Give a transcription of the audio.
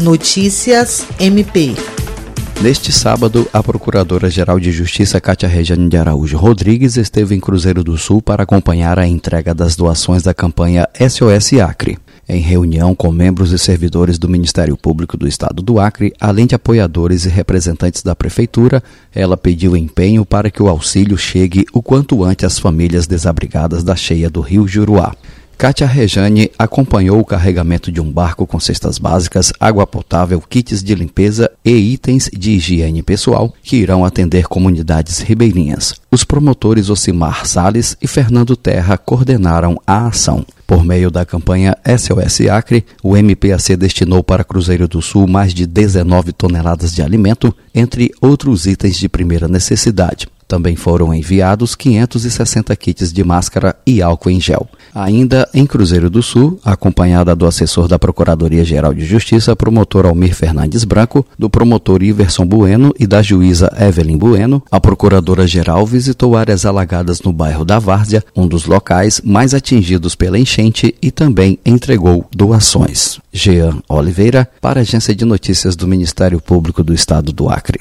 Notícias MP. Neste sábado, a Procuradora-Geral de Justiça Cátia Regiane de Araújo Rodrigues esteve em Cruzeiro do Sul para acompanhar a entrega das doações da campanha SOS Acre. Em reunião com membros e servidores do Ministério Público do Estado do Acre, além de apoiadores e representantes da Prefeitura, ela pediu empenho para que o auxílio chegue o quanto antes às famílias desabrigadas da cheia do Rio Juruá. Kátia Rejane acompanhou o carregamento de um barco com cestas básicas, água potável, kits de limpeza e itens de higiene pessoal que irão atender comunidades ribeirinhas. Os promotores Ocimar Sales e Fernando Terra coordenaram a ação. Por meio da campanha SOS Acre, o MPAC destinou para Cruzeiro do Sul mais de 19 toneladas de alimento, entre outros itens de primeira necessidade. Também foram enviados 560 kits de máscara e álcool em gel. Ainda em Cruzeiro do Sul, acompanhada do assessor da Procuradoria-Geral de Justiça, promotor Almir Fernandes Branco, do promotor Iverson Bueno e da juíza Evelyn Bueno, a procuradora-geral visitou áreas alagadas no bairro da Várzea, um dos locais mais atingidos pela enchente, e também entregou doações. Jean Oliveira, para a Agência de Notícias do Ministério Público do Estado do Acre.